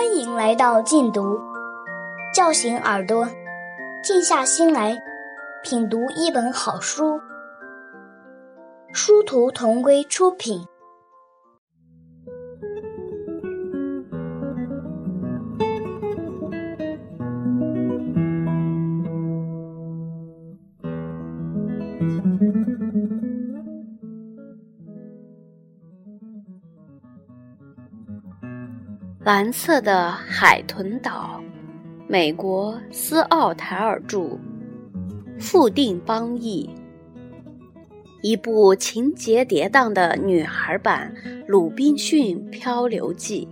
欢迎来到禁读，叫醒耳朵，静下心来品读一本好书。殊途同归出品。蓝色的海豚岛，美国斯奥台尔著，富定邦译。一部情节跌宕的女孩版《鲁滨逊漂流记》。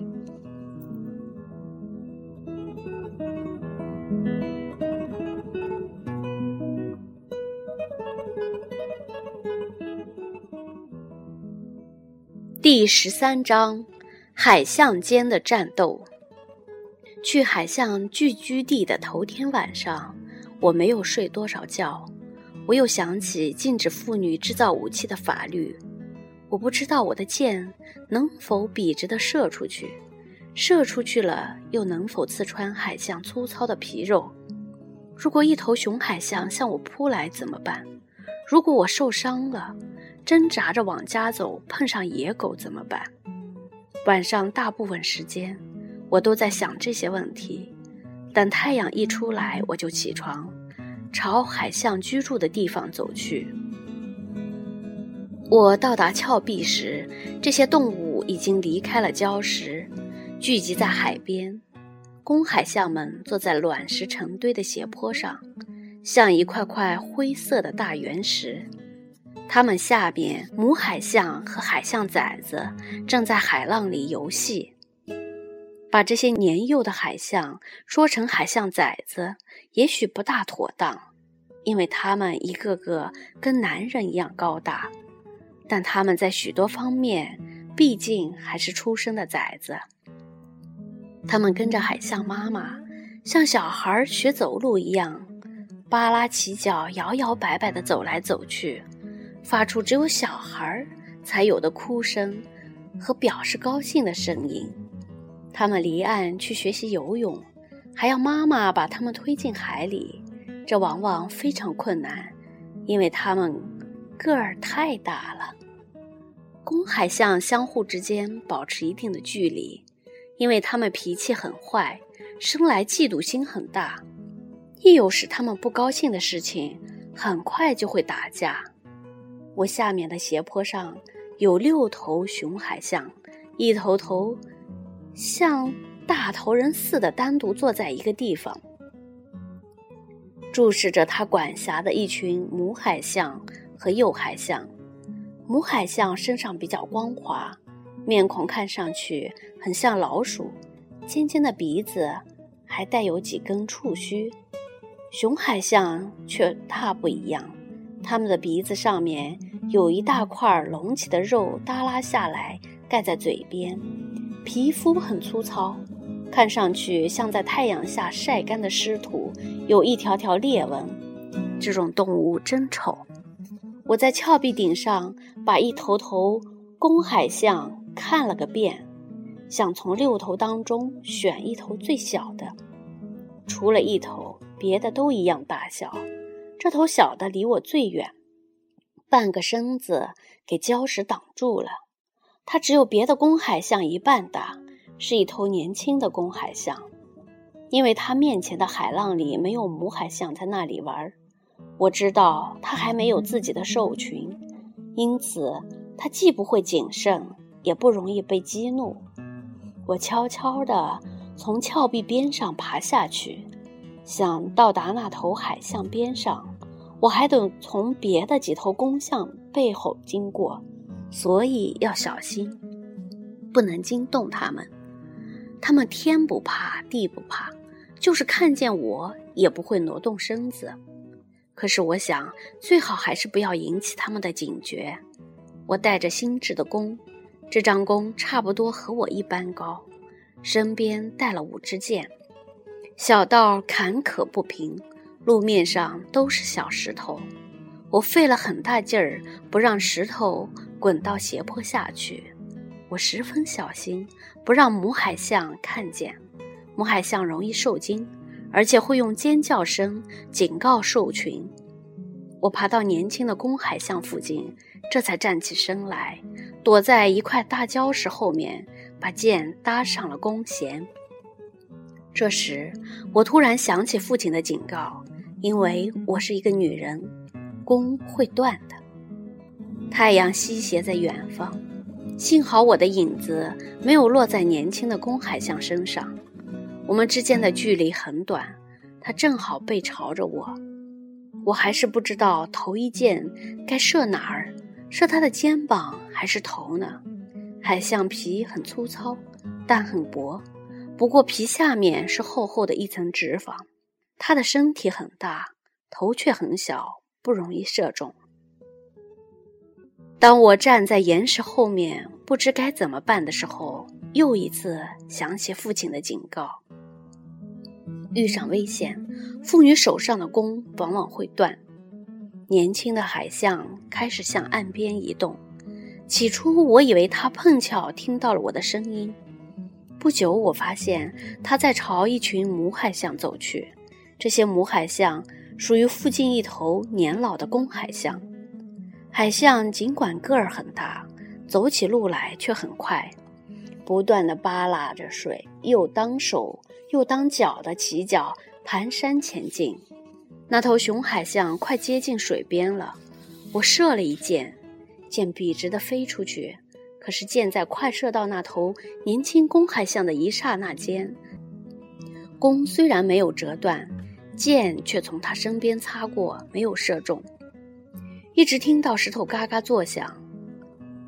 第十三章。海象间的战斗。去海象聚居地的头天晚上，我没有睡多少觉。我又想起禁止妇女制造武器的法律。我不知道我的箭能否笔直地射出去，射出去了又能否刺穿海象粗糙的皮肉。如果一头雄海象向我扑来怎么办？如果我受伤了，挣扎着往家走，碰上野狗怎么办？晚上大部分时间，我都在想这些问题。等太阳一出来，我就起床，朝海象居住的地方走去。我到达峭壁时，这些动物已经离开了礁石，聚集在海边。公海象们坐在卵石成堆的斜坡上，像一块块灰色的大原石。它们下边，母海象和海象崽子正在海浪里游戏。把这些年幼的海象说成海象崽子，也许不大妥当，因为它们一个个跟男人一样高大，但他们在许多方面毕竟还是出生的崽子。他们跟着海象妈妈，像小孩学走路一样，扒拉起脚，摇摇摆摆地走来走去。发出只有小孩才有的哭声和表示高兴的声音。他们离岸去学习游泳，还要妈妈把他们推进海里。这往往非常困难，因为他们个儿太大了。公海象相互之间保持一定的距离，因为他们脾气很坏，生来嫉妒心很大。一有使他们不高兴的事情，很快就会打架。我下面的斜坡上有六头雄海象，一头头像大头人似的单独坐在一个地方，注视着他管辖的一群母海象和幼海象。母海象身上比较光滑，面孔看上去很像老鼠，尖尖的鼻子还带有几根触须。雄海象却大不一样。它们的鼻子上面有一大块隆起的肉耷拉下来，盖在嘴边，皮肤很粗糙，看上去像在太阳下晒干的湿土，有一条条裂纹。这种动物真丑。我在峭壁顶上把一头头公海象看了个遍，想从六头当中选一头最小的，除了一头，别的都一样大小。这头小的离我最远，半个身子给礁石挡住了。它只有别的公海象一半大，是一头年轻的公海象。因为它面前的海浪里没有母海象在那里玩，我知道它还没有自己的兽群，因此它既不会谨慎，也不容易被激怒。我悄悄地从峭壁边上爬下去。想到达那头海象边上，我还得从别的几头公象背后经过，所以要小心，不能惊动它们。它们天不怕地不怕，就是看见我也不会挪动身子。可是我想，最好还是不要引起它们的警觉。我带着新制的弓，这张弓差不多和我一般高，身边带了五支箭。小道坎坷不平，路面上都是小石头。我费了很大劲儿，不让石头滚到斜坡下去。我十分小心，不让母海象看见。母海象容易受惊，而且会用尖叫声警告兽群。我爬到年轻的公海象附近，这才站起身来，躲在一块大礁石后面，把剑搭上了弓弦。这时，我突然想起父亲的警告，因为我是一个女人，弓会断的。太阳西斜在远方。幸好我的影子没有落在年轻的公海象身上，我们之间的距离很短，他正好背朝着我。我还是不知道头一箭该射哪儿，射他的肩膀还是头呢？海象皮很粗糙，但很薄，不过皮下面是厚厚的一层脂肪。他的身体很大，头却很小，不容易射中。当我站在岩石后面，不知该怎么办的时候，又一次想起父亲的警告：遇上危险，妇女手上的弓往往会断。年轻的海象开始向岸边移动。起初，我以为它碰巧听到了我的声音。不久，我发现他在朝一群母海象走去。这些母海象属于附近一头年老的公海象。海象尽管个儿很大，走起路来却很快，不断地扒拉着水，又当手又当脚的起脚蹒跚前进。那头雄海象快接近水边了，我射了一箭，箭笔直地飞出去。可是箭在快射到那头年轻公海象的一刹那间，弓虽然没有折断，箭却从他身边擦过，没有射中。一直听到石头嘎嘎作响，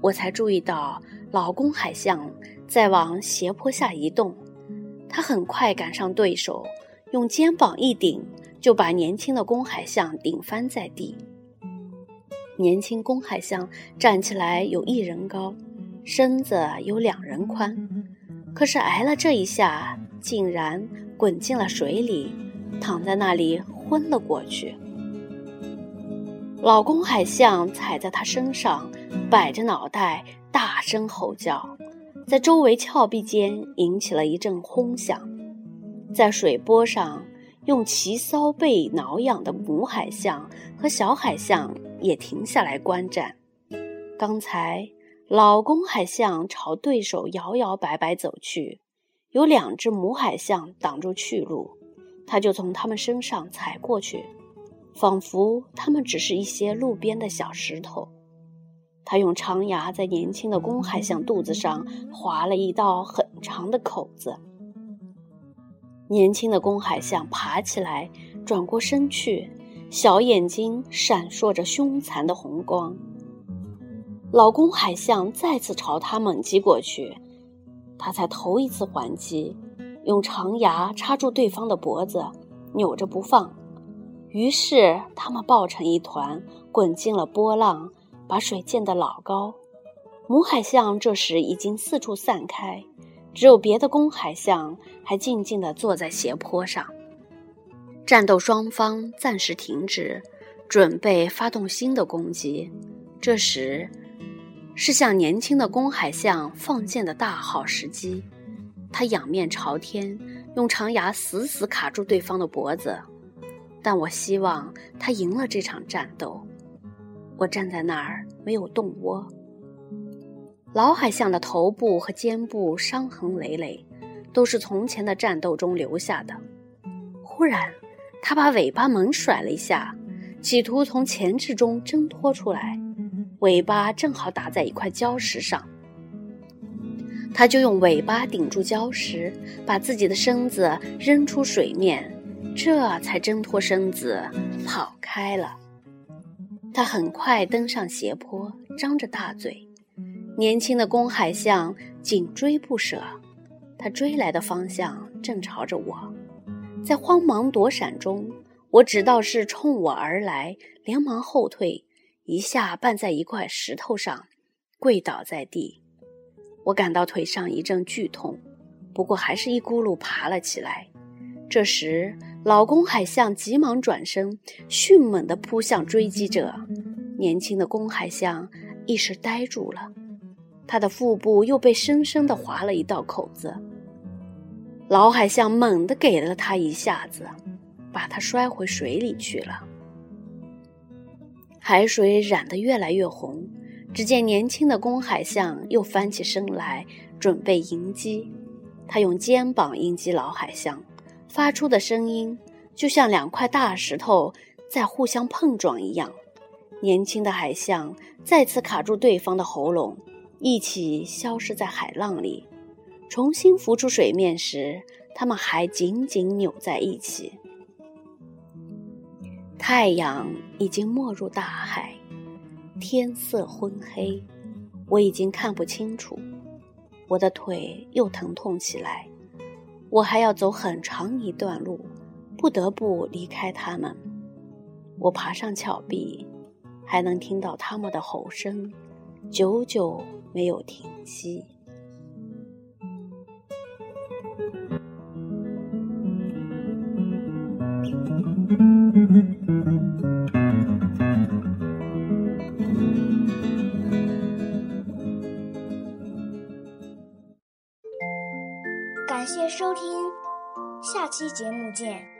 我才注意到老公海象在往斜坡下移动。他很快赶上对手，用肩膀一顶，就把年轻的公海象顶翻在地。年轻公海象站起来有一人高，身子有两人宽，可是挨了这一下，竟然滚进了水里，躺在那里昏了过去。老公海象踩在他身上，摆着脑袋，大声吼叫，在周围峭壁间引起了一阵轰响。在水波上，用鳍搔背挠痒的母海象和小海象也停下来观战。刚才老公海象朝对手摇摇摆摆走去，有两只母海象挡住去路，他就从他们身上踩过去。仿佛它们只是一些路边的小石头。他用长牙在年轻的公海象肚子上划了一道很长的口子。年轻的公海象爬起来，转过身去，小眼睛闪烁着凶残的红光。老公海象再次朝他猛击过去，他才头一次还击，用长牙插住对方的脖子，扭着不放。于是，他们抱成一团，滚进了波浪，把水溅得老高。母海象这时已经四处散开，只有别的公海象还静静地坐在斜坡上。战斗双方暂时停止，准备发动新的攻击。这时，是向年轻的公海象放箭的大好时机。他仰面朝天，用长牙死死卡住对方的脖子。但我希望他赢了这场战斗。我站在那儿没有动窝。老海象的头部和肩部伤痕累累，都是从前的战斗中留下的。忽然，他把尾巴猛甩了一下，企图从钳制中挣脱出来。尾巴正好打在一块礁石上，他就用尾巴顶住礁石，把自己的身子扔出水面。这才挣脱身子跑开了。他很快登上斜坡，张着大嘴。年轻的公海象紧追不舍，他追来的方向正朝着我。在慌忙躲闪中，我知道是冲我而来，连忙后退，一下绊在一块石头上，跪倒在地。我感到腿上一阵剧痛，不过还是一咕噜爬了起来。这时，老公海象急忙转身，迅猛地扑向追击者。年轻的公海象一时呆住了，它的腹部又被深深的划了一道口子。老海象猛地给了它一下子，把它摔回水里去了。海水染得越来越红，只见年轻的公海象又翻起身来，准备迎击。它用肩膀迎击老海象，发出的声音就像两块大石头在互相碰撞一样。年轻的海象再次卡住对方的喉咙，一起消失在海浪里。重新浮出水面时，它们还紧紧扭在一起。太阳已经没入大海，天色昏黑，我已经看不清楚，我的腿又疼痛起来，我还要走很长一段路，不得不离开他们。我爬上峭壁，还能听到他们的吼声，久久没有停息。节目见。